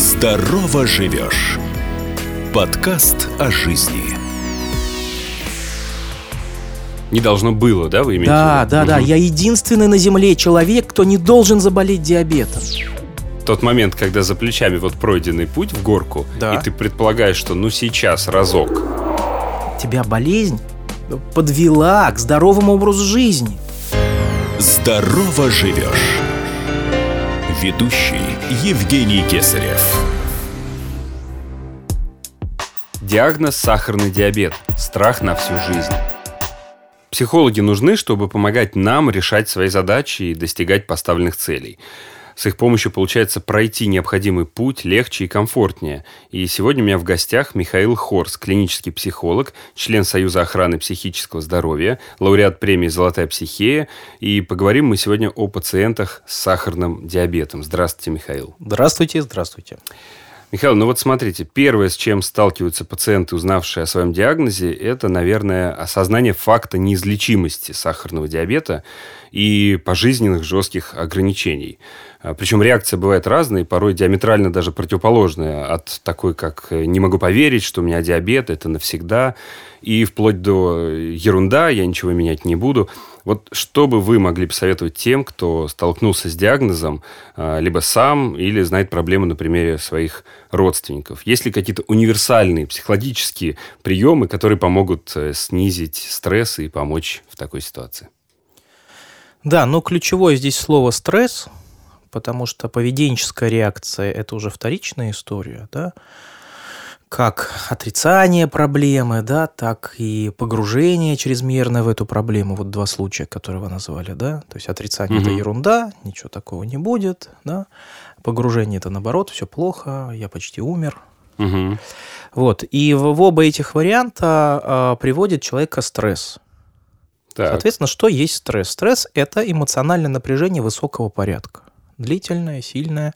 Здорово живешь. Подкаст о жизни. Не должно было, да, вы имеете Да, в виду? да, да. Я единственный на Земле человек, кто не должен заболеть диабетом. Тот момент, когда за плечами вот пройденный путь в горку, Да. и ты предполагаешь, что ну сейчас разок. Тебя болезнь подвела к здоровому образу жизни. Здорово живешь. Ведущий Евгений Кесарев. Диагноз сахарный диабет. Страх на всю жизнь. Психологи нужны, чтобы помогать нам решать свои задачи и достигать поставленных целей. С их помощью получается пройти необходимый путь легче и комфортнее. И сегодня у меня в гостях Михаил Хорс, клинический психолог, член Союза охраны психического здоровья, лауреат премии «Золотая психея». И поговорим мы сегодня о пациентах с сахарным диабетом. Здравствуйте, Михаил. Здравствуйте, здравствуйте. Михаил, ну вот смотрите, первое, с чем сталкиваются пациенты, узнавшие о своем диагнозе, это, наверное, осознание факта неизлечимости сахарного диабета и пожизненных жестких ограничений. А, Причем реакция бывает разная, порой диаметрально даже противоположная от такой, как э, «не могу поверить, что у меня диабет, это навсегда», и вплоть до «ерунда, я ничего менять не буду». Вот что бы вы могли посоветовать тем, кто столкнулся с диагнозом, а, либо сам, или знает проблемы на примере своих родственников? Есть ли какие-то универсальные психологические приемы, которые помогут э, снизить стресс и помочь в такой ситуации? Да, но ключевое здесь слово стресс, потому что поведенческая реакция это уже вторичная история, да. Как отрицание проблемы, да, так и погружение чрезмерное в эту проблему. Вот два случая, которые вы назвали, да. То есть отрицание это Мгм. ерунда, ничего такого не будет, да. Погружение это наоборот, все плохо, я почти умер, Мгм. Вот. И в, в оба этих варианта а, приводит человека стресс. Так. Соответственно, что есть стресс? Стресс – это эмоциональное напряжение высокого порядка. Длительное, сильное.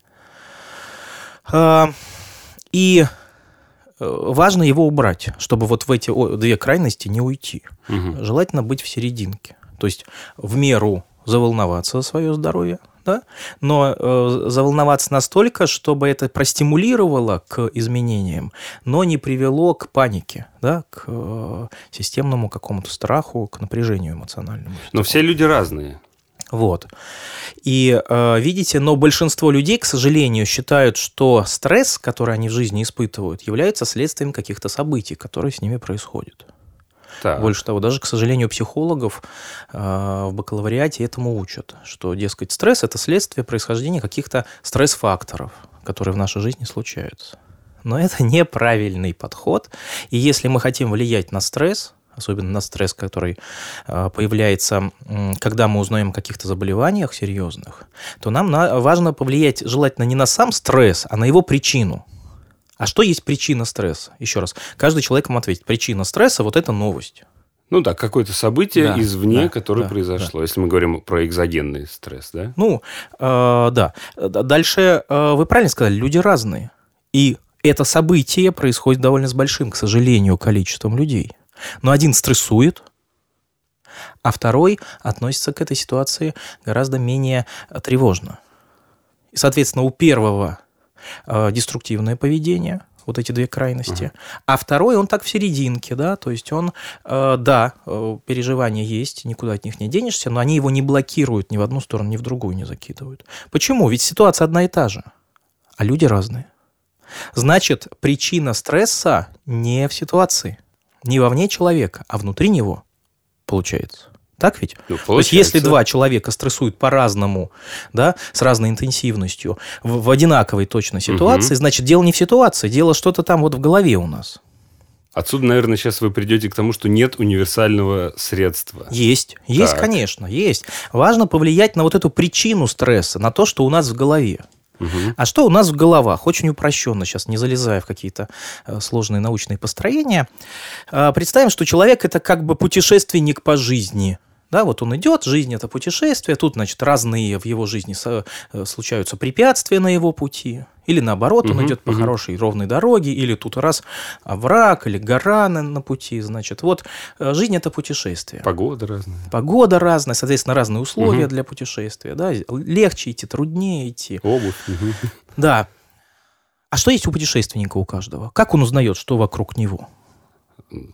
А, И э, важно его убрать, чтобы вот в эти две крайности не уйти. Мгм. Желательно быть в серединке. То есть в меру заволноваться за свое здоровье, да? но э, заволноваться настолько, чтобы это простимулировало к изменениям, но не привело к панике, да? к э, системному какому-то страху, к напряжению эмоциональному. Но все люди разные. Вот. И э, видите, но большинство людей, к сожалению, считают, что стресс, который они в жизни испытывают, является следствием каких-то событий, которые с ними происходят. Так. Больше того, даже, к сожалению, психологов э, в бакалавриате этому учат, что, дескать, стресс – это следствие происхождения каких-то стресс-факторов, которые в нашей жизни случаются. Но это неправильный подход. И если мы хотим влиять на стресс, особенно на стресс, который э, появляется, когда мы узнаем о каких-то заболеваниях серьезных, то нам на- важно повлиять желательно не на сам стресс, а на его причину. А что есть причина стресса? Еще раз, каждый человек вам ответит. Причина стресса – вот это новость. Ну да, какое-то событие Да, извне, да, которое да, произошло. Если мы говорим про экзогенный стресс, да? Ну, э, да. Дальше э, вы правильно сказали, люди разные. И это событие происходит довольно с большим, к сожалению, количеством людей. Но один стрессует, а второй относится к этой ситуации гораздо менее э, тревожно. И, соответственно, у первого э, деструктивное поведение, вот эти две крайности, а второй, он так в серединке, да, то есть он, э, да, э, переживания есть, никуда от них не денешься, но они его не блокируют ни в одну сторону, ни в другую не закидывают. Почему? Ведь ситуация одна и та же, а люди разные. Значит, причина стресса не в ситуации, не вовне человека, а внутри него, получается. Так ведь? Ну, То есть, если два человека стрессуют по-разному, да, с разной интенсивностью, в, в одинаковой точно ситуации, Мгм. значит, дело не в ситуации, дело что-то там вот в голове у нас. Отсюда, наверное, сейчас вы придете к тому, что нет универсального средства. Есть, есть, Так. конечно, есть. Важно повлиять на вот эту причину стресса, на то, что у нас в голове. А что у нас в головах? Очень упрощенно, сейчас не залезая в какие-то э, сложные научные построения. Э, Представим, что человек это как бы путешественник по жизни. Да, вот он идет, жизнь это путешествие, тут, значит, разные в его жизни э, случаются препятствия на его пути. Или наоборот, он Мгм, идет по хорошей ровной дороге, или тут раз овраг, или гора на, на пути. Значит, вот э, жизнь это путешествие. Погода разная. Погода разная, соответственно, разные условия Мгм. для путешествия. Да? Легче идти, труднее идти. Обувь. Мгм. Да. А что есть у путешественника у каждого? Как он узнает, что вокруг него?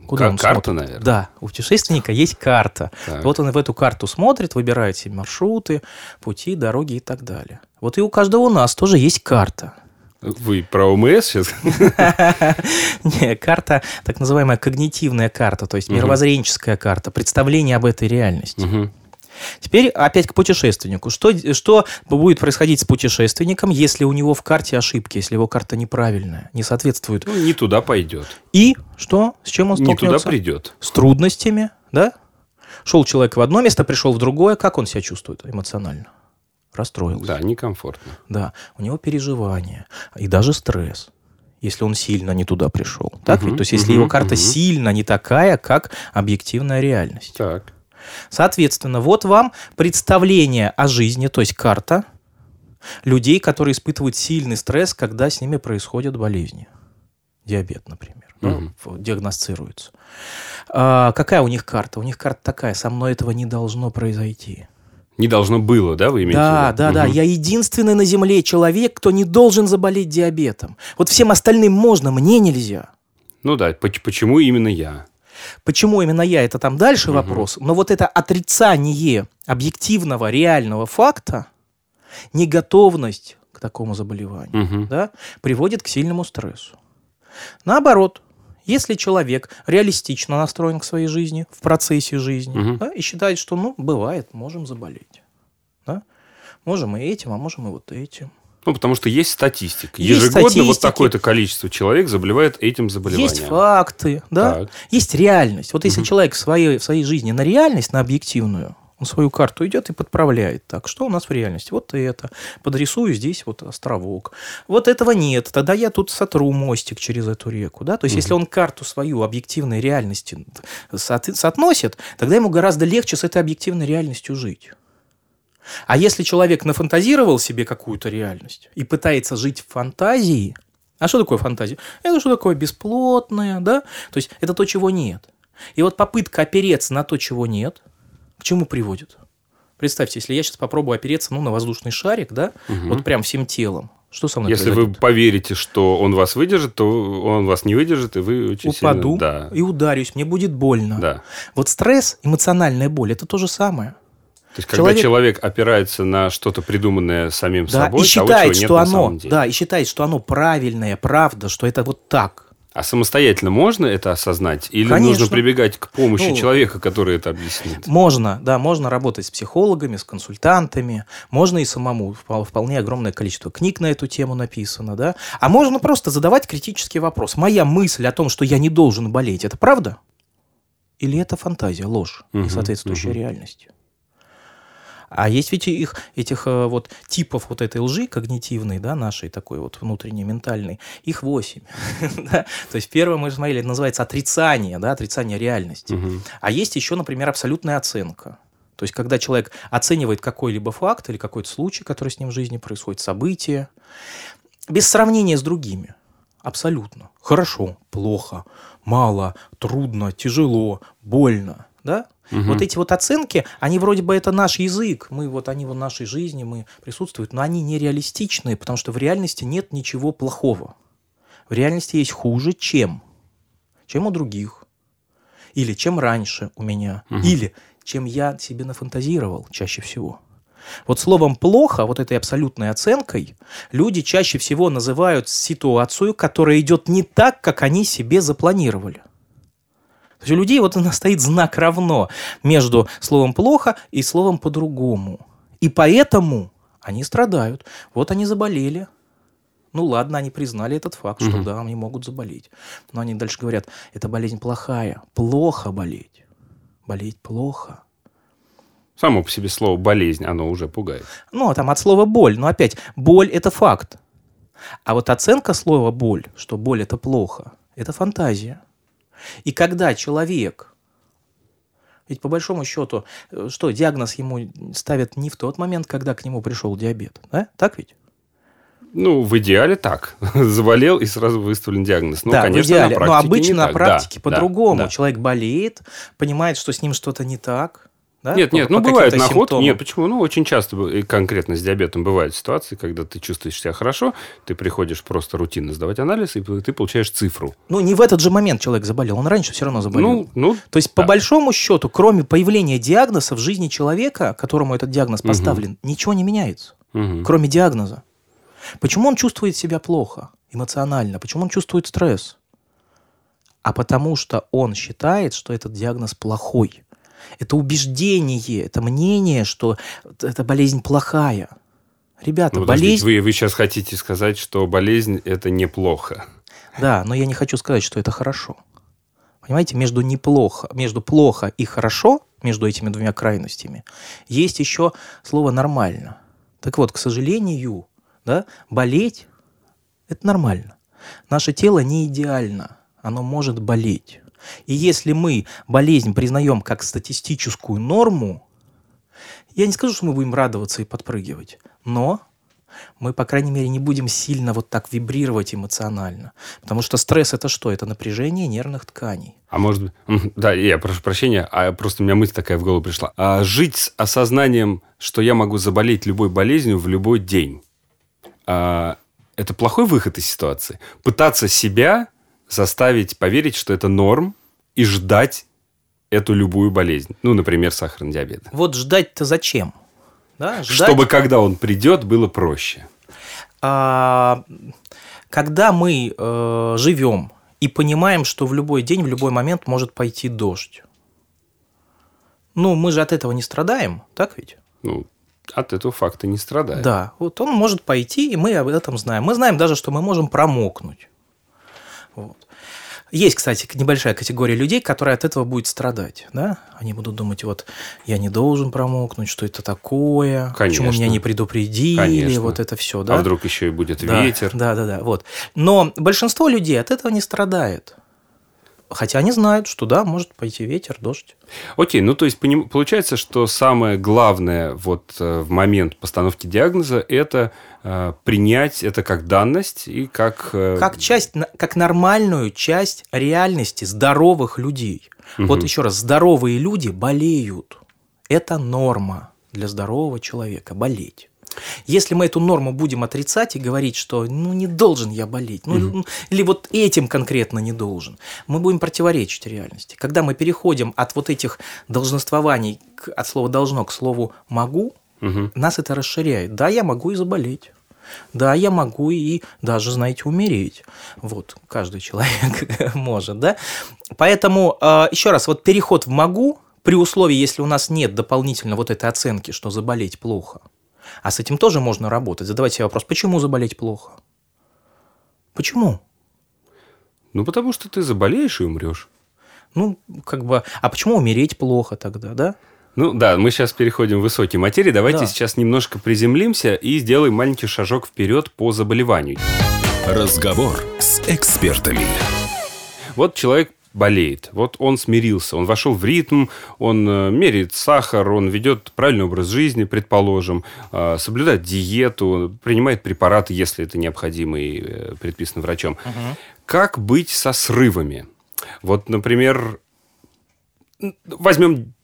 Куда Как он карта, смотрит? наверное. Да, у путешественника есть карта. Так. Вот он в эту карту смотрит, выбирает себе маршруты, пути, дороги и так далее. Вот и у каждого у нас тоже есть карта. Вы про ОМС сейчас? Не, карта, так называемая когнитивная карта, то есть мировоззренческая карта, представление об этой реальности. Теперь опять к путешественнику. Что, что будет происходить с путешественником, если у него в карте ошибки, если его карта неправильная, не соответствует? Ну, не туда пойдет. И что? С чем он Не туда столкнется? придет. С трудностями, да? Шел человек в одно место, пришел в другое. Как он себя чувствует эмоционально? Расстроился. Да, некомфортно. Да, у него переживания и даже стресс, если он сильно не туда пришел. Так Мгм, ведь? То есть, если мгм, его карта мгм. сильно не такая, как объективная реальность. Так. Соответственно, вот вам представление о жизни, то есть карта людей, которые испытывают сильный стресс, когда с ними происходят болезни. Диабет, например, да, в- диагностируется. А, какая у них карта? У них карта такая, со мной этого не должно произойти. Не должно было, да, вы имеете Да, в виду? да, да. Мгм. Я единственный на Земле человек, кто не должен заболеть диабетом. Вот всем остальным можно, мне нельзя. Ну да, поч- почему именно я? Почему именно я, это там дальше вопрос. Но вот это отрицание объективного, реального факта, неготовность к такому заболеванию, Мгм. да, приводит к сильному стрессу. Наоборот, если человек реалистично настроен к своей жизни, в процессе жизни, Мгм. да, и считает, что, ну, бывает, можем заболеть. Да? Можем и этим, а можем и вот этим. Ну, потому что есть статистика. Есть Ежегодно вот статистики. такое-то количество человек заболевает этим заболеванием. Есть факты, да? Так. Есть реальность. Вот если человек в своей, в своей жизни на реальность, на объективную, он свою карту идет и подправляет. Так, что у нас в реальности? Вот это. Подрисую здесь вот островок. Вот этого нет. Тогда я тут сотру мостик через эту реку. Да? То есть, если он карту свою объективной реальности соот- соотносит, тогда ему гораздо легче с этой объективной реальностью жить. А если человек нафантазировал себе какую-то реальность и пытается жить в фантазии, а что такое фантазия? Это что такое бесплотное, да? То есть это то, чего нет. И вот попытка опереться на то, чего нет, к чему приводит? Представьте, если я сейчас попробую опереться ну, на воздушный шарик, да, вот прям всем телом, что со мной Если вы произойдет? поверите, что он вас выдержит, то он вас не выдержит, и вы очень упаду сильно... Да. и ударюсь, мне будет больно. Да. Вот стресс, эмоциональная боль, это то же самое. То есть, когда Человек- человек, опирается на что-то придуманное самим Да, собой, и считает, того, что оно, да, и считает, что оно правильное, правда, что это вот так. А самостоятельно можно это осознать? Или Конечно. нужно прибегать к помощи Ну, человека, который это объяснит? Можно, да, можно работать с психологами, с консультантами, можно и самому, Впол- вполне огромное количество книг на эту тему написано, да, а можно просто задавать критический вопрос. Моя мысль о том, что я не должен болеть, это правда? Или это фантазия, ложь, не Мгм, соответствующая мгм. реальности? А есть ведь их, этих э, вот типов вот этой лжи когнитивной, да, нашей такой вот внутренней, ментальной, их восемь. да? То есть первое мы смотрели, это называется отрицание, да, отрицание реальности. А есть еще, например, абсолютная оценка. То есть, когда человек оценивает какой-либо факт или какой-то случай, который с ним в жизни происходит, событие, без сравнения с другими. Абсолютно. Хорошо, плохо, мало, трудно, тяжело, больно. Да? Вот эти вот оценки, они вроде бы это наш язык, мы вот они в нашей жизни, мы присутствуют, но они нереалистичные, потому что в реальности нет ничего плохого. В реальности есть хуже, чем? Чем у других. Или чем раньше у меня. Или чем я себе нафантазировал чаще всего. Вот словом «плохо», вот этой абсолютной оценкой, люди чаще всего называют ситуацию, которая идет не так, как они себе запланировали. То есть у людей вот стоит знак равно между словом «плохо» и словом «по-другому». И поэтому они страдают. Вот они заболели. Ну ладно, они признали этот факт, что да, они могут заболеть. Но они дальше говорят, эта болезнь плохая. Плохо болеть. Болеть плохо. Само по себе слово «болезнь», оно уже пугает. Ну, а там от слова боль. Но опять, боль – это факт. А вот оценка слова боль, что боль – это плохо, это фантазия. И когда человек, ведь по большому счету, э, что диагноз ему ставят не в тот момент, когда к нему пришел диабет, да? Так ведь? Ну, в идеале так. Заболел и сразу выставлен диагноз. Ну, да, конечно, в идеале. на Но практике обычно не на практике Да, по-другому. да, да. Человек болеет, понимает, что с ним что-то не так, Да? Нет, По- нет, по ну бывают каким-то находки. симптомам. Нет, почему? Ну, очень часто, и конкретно с диабетом бывают ситуации, когда ты чувствуешь себя хорошо, ты приходишь просто рутинно сдавать анализ, и ты получаешь цифру. Ну, не в этот же момент человек заболел, он раньше все равно заболел. Ну, ну, То есть, по да. большому счету, кроме появления диагноза в жизни человека, которому этот диагноз поставлен, ничего не меняется, мгм. кроме диагноза. Почему он чувствует себя плохо эмоционально? Почему он чувствует стресс? А потому что он считает, что этот диагноз плохой. Это убеждение, это мнение, что эта болезнь плохая. Ребята, Ну, болезнь... вы, вы сейчас хотите сказать, что болезнь – это неплохо. Да, но я не хочу сказать, что это хорошо. Понимаете, между неплохо, между плохо и хорошо, между этими двумя крайностями, есть еще слово нормально. Так вот, к сожалению, да, болеть – это нормально. Наше тело не идеально, оно может болеть. И если мы болезнь признаем как статистическую норму, я не скажу, что мы будем радоваться и подпрыгивать, но мы, по крайней мере, не будем сильно вот так вибрировать эмоционально. Потому что стресс это что? Это напряжение нервных тканей. А может быть... Да, я прошу прощения, а просто у меня мысль такая в голову пришла. А жить с осознанием, что я могу заболеть любой болезнью в любой день, а, это плохой выход из ситуации? Пытаться себя заставить поверить, что это норм, и ждать эту любую болезнь. Ну, например, сахарный диабет. Вот ждать-то зачем? Да, ждать, Чтобы, когда он придет, было проще. а, когда мы э, живем и понимаем, что в любой день, в любой момент может пойти дождь. Ну, мы же от этого не страдаем, так ведь? Ну, от этого факта не страдает. Да, вот он может пойти, и мы об этом знаем. Мы знаем даже, что мы можем промокнуть. Вот. Есть, кстати, небольшая категория людей, которая от этого будет страдать. Да? Они будут думать, вот я не должен промокнуть, что это такое, почему Конечно. меня не предупредили, Конечно. вот это все. Да? А вдруг еще и будет Да, ветер? Да, да, да. Вот. Но большинство людей от этого не страдает. Хотя они знают, что да, может пойти ветер, дождь. Окей, ну то есть получается, что самое главное вот э, в момент постановки диагноза это э, принять это как данность и как... э, как часть, как нормальную часть реальности здоровых людей. Вот еще раз, здоровые люди болеют. Это норма для здорового человека болеть. Если мы эту норму будем отрицать и говорить, что ну не должен я болеть, ну, ну, или вот этим конкретно не должен, мы будем противоречить реальности. Когда мы переходим от вот этих долженствований к- от слова должно к слову могу, Мгм. нас это расширяет. Да, я могу и заболеть. Да, я могу и даже, знаете, умереть. Вот, каждый человек может, да? Поэтому, э, еще раз, вот переход в могу, при условии, если у нас нет дополнительно вот этой оценки, что заболеть плохо, а с этим тоже можно работать. Задавайте себе вопрос, почему заболеть плохо? Почему? Ну потому что ты заболеешь и умрешь. Ну, как бы, а почему умереть плохо тогда, да? Ну да, мы сейчас переходим в высокие материи. Давайте Да. сейчас немножко приземлимся и сделаем маленький шажок вперед по заболеванию. Разговор с экспертами. Вот человек болеет, вот он смирился, он вошел в ритм, он э, меряет сахар, он ведет правильный образ жизни, предположим, э, соблюдает диету, принимает препараты, если это необходимо и э, предписано врачом. Как быть со срывами? Вот, например, возьмем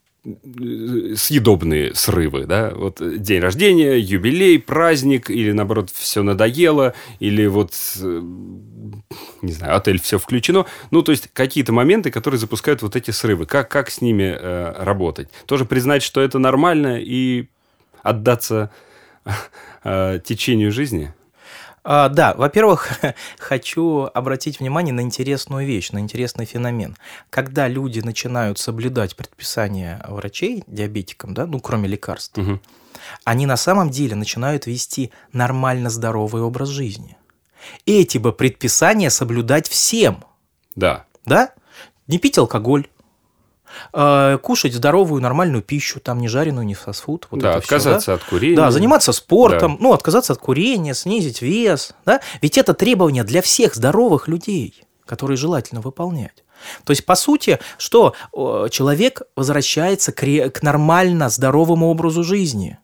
съедобные срывы, да, вот э, день рождения, юбилей, праздник, или наоборот все надоело, или вот э, не знаю, отель все включено. Ну, то есть какие-то моменты, которые запускают вот эти срывы. Как, как с ними э, работать? Тоже признать, что это нормально и отдаться э, течению жизни? А, да, во-первых, хочу обратить внимание на интересную вещь, на интересный феномен. Когда люди начинают соблюдать предписания врачей диабетикам, да, ну, кроме лекарств, Мгм. они на самом деле начинают вести нормально здоровый образ жизни. Эти бы предписания соблюдать всем, Да. да? Не пить алкоголь, кушать здоровую нормальную пищу, там не жареную, не фастфуд. Вот да, это всё, да? отказаться от курения. Да, заниматься спортом, ну, отказаться от курения, снизить вес, да? Ведь это требование для всех здоровых людей, которые желательно выполнять. То есть, по сути, что э, человек возвращается к нормально здоровому образу жизни.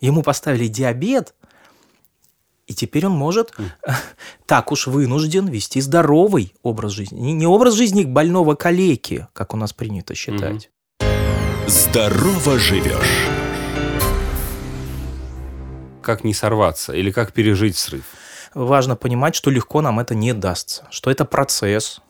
Ему поставили диабет, и теперь он может так уж вынужден вести здоровый образ жизни. Не, образ жизни больного калеки, как у нас принято считать. Здорово живешь. Как не сорваться или как пережить срыв? Важно понимать, что легко нам это не дастся, что это процесс,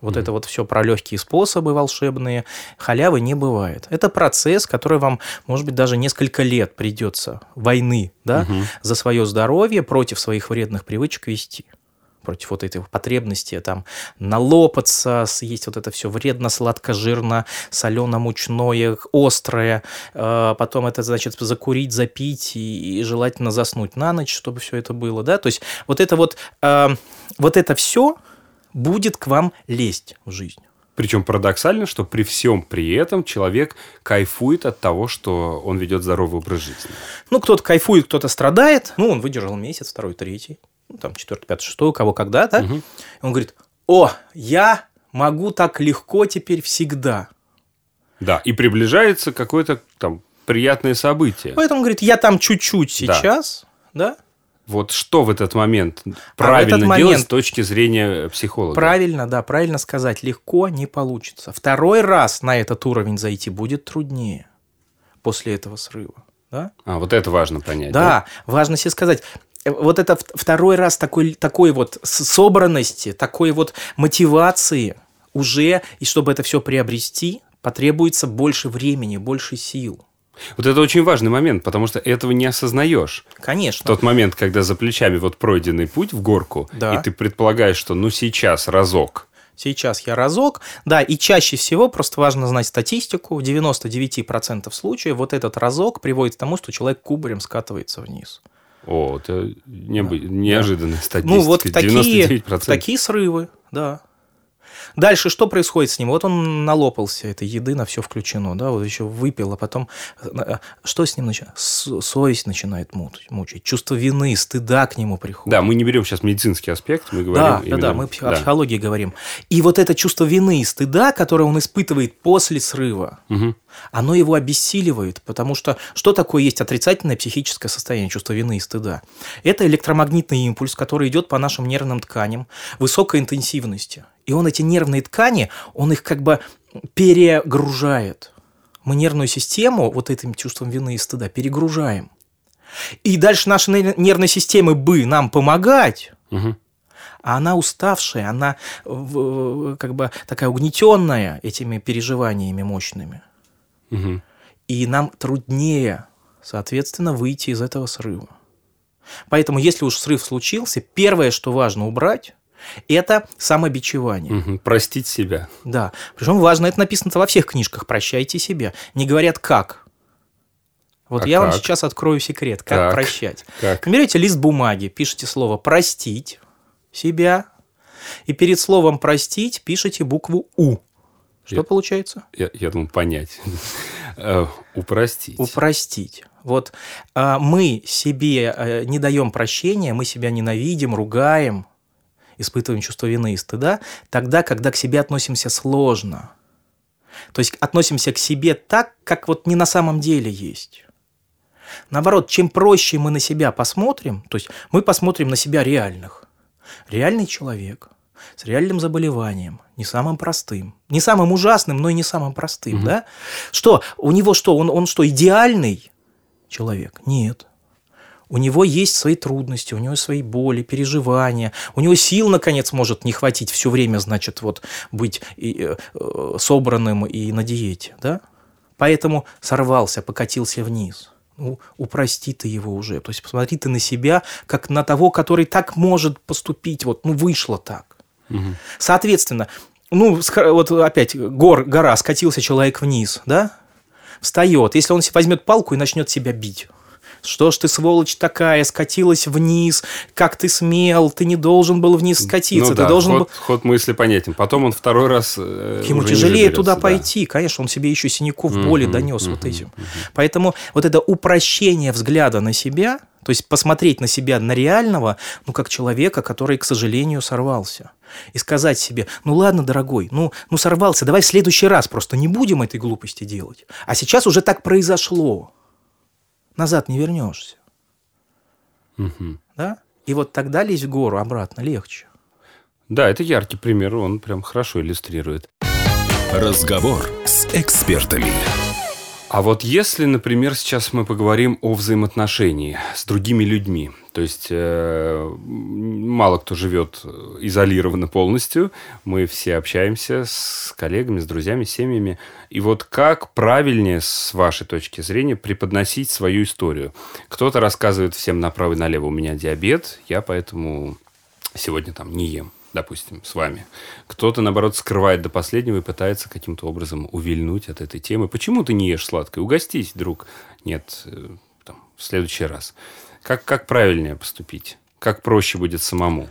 вот mm-hmm. это вот все про легкие способы волшебные. Халявы не бывает. Это процесс, который вам, может быть, даже несколько лет придется войны да, mm-hmm. за свое здоровье против своих вредных привычек вести против вот этой потребности там налопаться, съесть вот это все вредно, сладко, жирно, солено-мучное, острое, э, потом это, значит, закурить, запить и, и желательно заснуть на ночь, чтобы все это было, да, то есть вот это вот, э, вот это все будет к вам лезть в жизнь. Причем парадоксально, что при всем при этом человек кайфует от того, что он ведет здоровый образ жизни. Ну, кто-то кайфует, кто-то страдает. Ну, он выдержал месяц, второй, третий. Ну, там, четвертый, пятый, шестой, у кого когда, да? Угу. Он говорит, о, я могу так легко теперь всегда. Да, и приближается какое-то там приятное событие. Поэтому, говорит, я там чуть-чуть сейчас, да, да вот что в этот момент правильно а этот момент, делать с точки зрения психолога? Правильно, да, правильно сказать. Легко не получится. Второй раз на этот уровень зайти будет труднее после этого срыва. Да? А, вот это важно понять. Да, да? важно себе сказать. Э, вот это второй раз такой, такой вот собранности, такой вот мотивации уже, и чтобы это все приобрести, потребуется больше времени, больше сил. Вот это очень важный момент, потому что этого не осознаешь. Конечно. В тот момент, когда за плечами вот пройденный путь в горку, да. и ты предполагаешь, что ну сейчас разок. Сейчас я разок. Да, и чаще всего, просто важно знать статистику, в 99% случаев вот этот разок приводит к тому, что человек кубарем скатывается вниз. О, это необы... да. неожиданная статистика. Ну, вот такие, такие срывы, да. Дальше что происходит с ним? Вот он налопался этой еды, на все включено, да, вот еще выпил, а потом э, что с ним начинает? Совесть начинает мучить, чувство вины, стыда к нему приходит. Да, мы не берем сейчас медицинский аспект, мы говорим Да, именно... да, да, мы да. о психологии говорим. И вот это чувство вины и стыда, которое он испытывает после срыва, угу. оно его обессиливает, потому что что такое есть отрицательное психическое состояние, чувство вины и стыда? Это электромагнитный импульс, который идет по нашим нервным тканям высокой интенсивности. И он эти нервные ткани, он их как бы перегружает. Мы нервную систему вот этим чувством вины и стыда перегружаем. И дальше наши нервной системы бы нам помогать, угу. а она уставшая, она как бы такая угнетенная этими переживаниями мощными. Угу. И нам труднее, соответственно, выйти из этого срыва. Поэтому, если уж срыв случился, первое, что важно убрать, это самобичевание. Угу, простить себя. Да. Причем важно, это написано во всех книжках. Прощайте себя. Не говорят как. Вот а я как? вам сейчас открою секрет, как, как? прощать. Как? Берете лист бумаги, пишите слово простить себя, и перед словом простить пишите букву У. Что я, получается? Я, я думаю, понять. Э, упростить. Упростить. Вот а, мы себе э, не даем прощения, мы себя ненавидим, ругаем, испытываем чувство вины и стыда, тогда, когда к себе относимся сложно. То есть относимся к себе так, как вот не на самом деле есть. Наоборот, чем проще мы на себя посмотрим, то есть мы посмотрим на себя реальных. Реальный человек с реальным заболеванием, не самым простым, не самым ужасным, но и не самым простым, угу. да? Что, у него что, он, он что, идеальный человек? Нет. У него есть свои трудности, у него свои боли, переживания, у него сил, наконец, может не хватить все время, значит, вот быть и, э, э, собранным и на диете, да? Поэтому сорвался, покатился вниз. Ну, упрости ты его уже. То есть посмотри ты на себя, как на того, который так может поступить. Вот, ну, вышло так. Угу. Соответственно, ну, вот опять гор, гора, скатился человек вниз, да? Встает. Если он возьмет палку и начнет себя бить, что ж ты, сволочь такая, скатилась вниз, как ты смел, ты не должен был вниз скатиться, ну, ты да, должен ход, был... ход мысли понятен. Потом он второй раз э, Ему тяжелее туда да. пойти, конечно, он себе еще синяков mm-hmm, боли донес mm-hmm, вот этим. Mm-hmm. Поэтому вот это упрощение взгляда на себя, то есть посмотреть на себя, на реального, ну, как человека, который, к сожалению, сорвался. И сказать себе, ну ладно, дорогой, ну, ну сорвался, давай в следующий раз просто не будем этой глупости делать. А сейчас уже так произошло назад не вернешься. Угу. Да? И вот тогда лезть в гору обратно легче. Да, это яркий пример, он прям хорошо иллюстрирует. Разговор с экспертами. А вот если, например, сейчас мы поговорим о взаимоотношении с другими людьми, то есть э, мало кто живет изолированно полностью, мы все общаемся с коллегами, с друзьями, с семьями. И вот как правильнее, с вашей точки зрения, преподносить свою историю? Кто-то рассказывает всем направо и налево, у меня диабет, я поэтому сегодня там не ем допустим, с вами. Кто-то, наоборот, скрывает до последнего и пытается каким-то образом увильнуть от этой темы. Почему ты не ешь сладкое? Угостись, друг. Нет, э, там, в следующий раз. Как, как правильнее поступить? Как проще будет самому?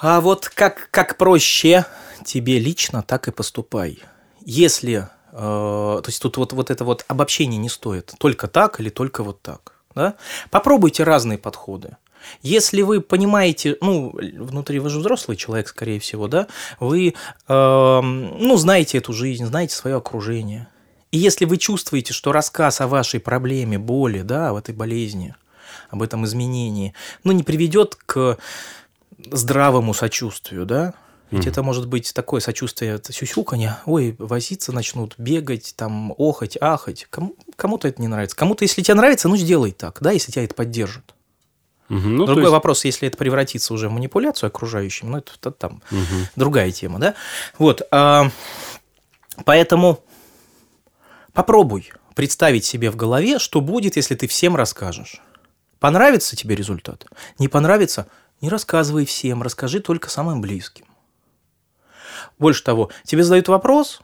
А вот как, как проще тебе лично, так и поступай. Если, э, то есть тут вот, вот это вот обобщение не стоит, только так или только вот так. Да? Попробуйте разные подходы. Если вы понимаете, ну, внутри вы же взрослый человек, скорее всего, да, вы, э, ну, знаете эту жизнь, знаете свое окружение. И если вы чувствуете, что рассказ о вашей проблеме, боли, да, об этой болезни, об этом изменении, ну, не приведет к здравому сочувствию, да, ведь mm это может быть такое сочувствие, сюсюканье, ой, возиться начнут, бегать, там, охать, ахать. Кому, кому-то это не нравится. Кому-то, если тебе нравится, ну, сделай так, да, если тебя это поддержит. Угу, ну, Другой есть... вопрос, если это превратится уже в манипуляцию окружающим, ну, это, это там угу. другая тема, да? Вот, а, поэтому попробуй представить себе в голове, что будет, если ты всем расскажешь. Понравится тебе результат? Не понравится? Не рассказывай всем, расскажи только самым близким. Больше того, тебе задают вопрос,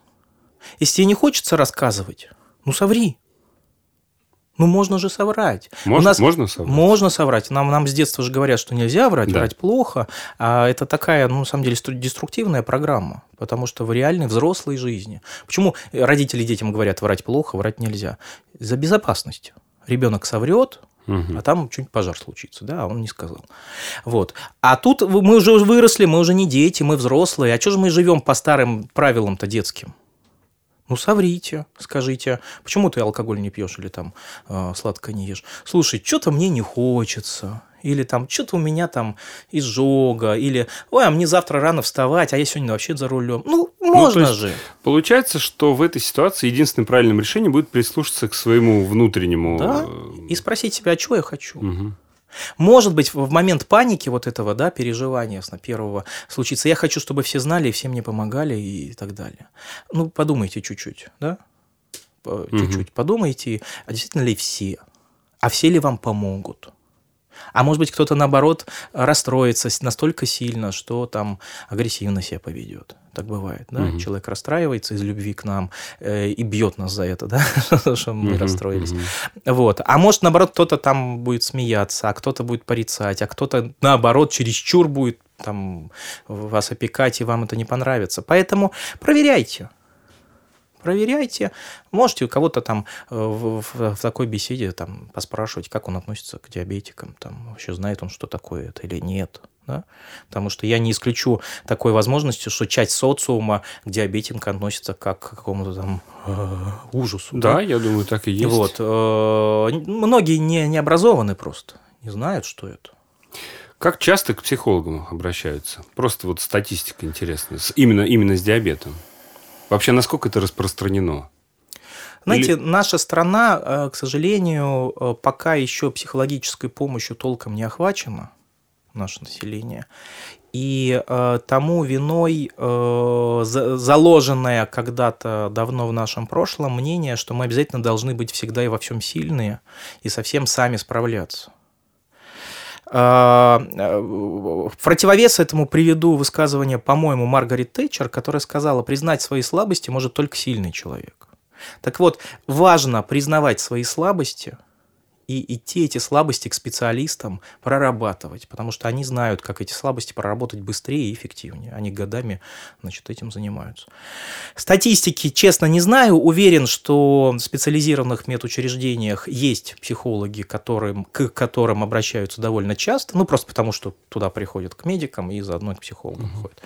если тебе не хочется рассказывать, ну соври. Ну, можно же соврать. Можно, У нас можно соврать? Можно соврать. Нам, нам с детства же говорят, что нельзя врать, да. врать плохо. А это такая, ну, на самом деле, деструктивная программа. Потому что в реальной взрослой жизни. Почему родители детям говорят, врать плохо, врать нельзя? За безопасность. Ребенок соврет, Угу. А там что-нибудь пожар случится, да, а он не сказал. Вот. А тут мы уже выросли, мы уже не дети, мы взрослые. А что же мы живем по старым правилам-то детским? Ну, соврите, скажите, почему ты алкоголь не пьешь или там э, сладко не ешь? Слушай, что-то мне не хочется. Или там, что-то у меня там изжога. Или, ой, а мне завтра рано вставать, а я сегодня вообще за рулем. Ну, можно ну, же. Получается, что в этой ситуации единственным правильным решением будет прислушаться к своему внутреннему... Да, э, и спросить себя, а что я хочу? Угу. Может быть, в момент паники вот этого, да, переживания на первого случится, я хочу, чтобы все знали, все мне помогали и так далее. Ну, подумайте чуть-чуть, да, чуть-чуть угу. подумайте, а действительно ли все, а все ли вам помогут? А может быть, кто-то, наоборот, расстроится настолько сильно, что там агрессивно себя поведет. Так бывает, да? Угу. Человек расстраивается из любви к нам э, и бьет нас за это, да, что мы угу, расстроились. Угу. Вот. А может, наоборот, кто-то там будет смеяться, а кто-то будет порицать, а кто-то, наоборот, чересчур будет там вас опекать, и вам это не понравится. Поэтому проверяйте проверяйте. Можете у кого-то там э, в, в, в такой беседе там поспрашивать, как он относится к диабетикам, там вообще знает он, что такое это или нет. Да? Потому что я не исключу такой возможности, что часть социума к диабетикам относится как к какому-то там э, ужасу. Да, да, я думаю, так и есть. Вот. Э, многие не, не образованы просто, не знают, что это. Как часто к психологам обращаются? Просто вот статистика интересная. Именно, именно с диабетом. Вообще, насколько это распространено? Знаете, Или... наша страна, э, к сожалению, э, пока еще психологической помощью толком не охвачена, наше население. И э, тому виной э, заложенное когда-то давно в нашем прошлом мнение, что мы обязательно должны быть всегда и во всем сильные и совсем сами справляться. А, э, в противовес этому приведу высказывание, по-моему, Маргарет Тэтчер, которая сказала, признать свои слабости может только сильный человек. Так вот, важно признавать свои слабости – и идти эти слабости к специалистам прорабатывать, потому что они знают, как эти слабости проработать быстрее и эффективнее. Они годами значит, этим занимаются. Статистики, честно, не знаю. Уверен, что в специализированных медучреждениях есть психологи, которым, к которым обращаются довольно часто, ну, просто потому, что туда приходят к медикам и заодно к психологам угу. ходят.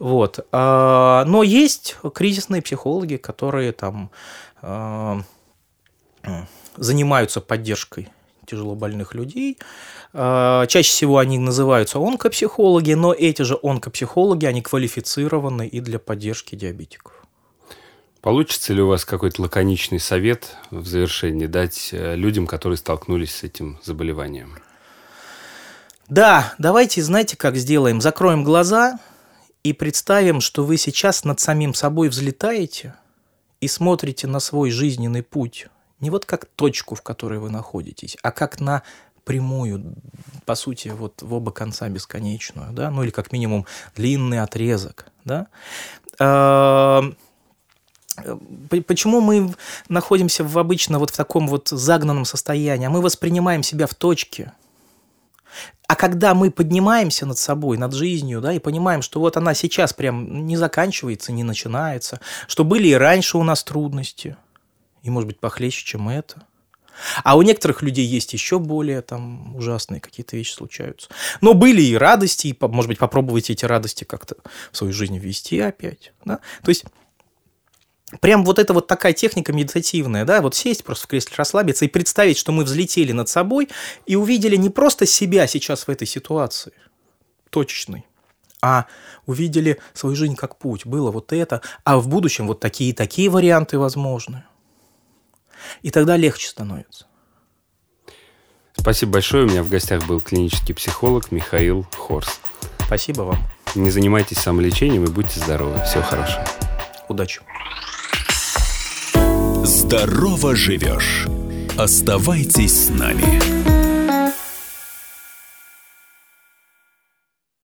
Вот. А, но есть кризисные психологи, которые там а, занимаются поддержкой тяжелобольных людей. А, чаще всего они называются онкопсихологи, но эти же онкопсихологи, они квалифицированы и для поддержки диабетиков. Получится ли у вас какой-то лаконичный совет в завершении дать э, людям, которые столкнулись с этим заболеванием? Да, давайте, знаете, как сделаем? Закроем глаза и представим, что вы сейчас над самим собой взлетаете и смотрите на свой жизненный путь. Не вот как точку, в которой вы находитесь, а как на прямую, по сути, вот в оба конца бесконечную, да, ну или как минимум длинный отрезок, да. Почему мы находимся в обычно вот в таком вот загнанном состоянии? А мы воспринимаем себя в точке. А когда мы поднимаемся над собой, над жизнью, да, и понимаем, что вот она сейчас прям не заканчивается, не начинается, что были и раньше у нас трудности, и, может быть, похлеще, чем это. А у некоторых людей есть еще более там ужасные какие-то вещи случаются. Но были и радости, и, может быть, попробуйте эти радости как-то в свою жизнь ввести опять. Да? То есть Прям вот это вот такая техника медитативная, да, вот сесть просто в кресле, расслабиться и представить, что мы взлетели над собой и увидели не просто себя сейчас в этой ситуации, точечной, а увидели свою жизнь как путь. Было вот это, а в будущем вот такие такие варианты возможны. И тогда легче становится. Спасибо большое. У меня в гостях был клинический психолог Михаил Хорс. Спасибо вам. Не занимайтесь самолечением и будьте здоровы. Всего хорошего. Удачи. Здорово живешь. Оставайтесь с нами.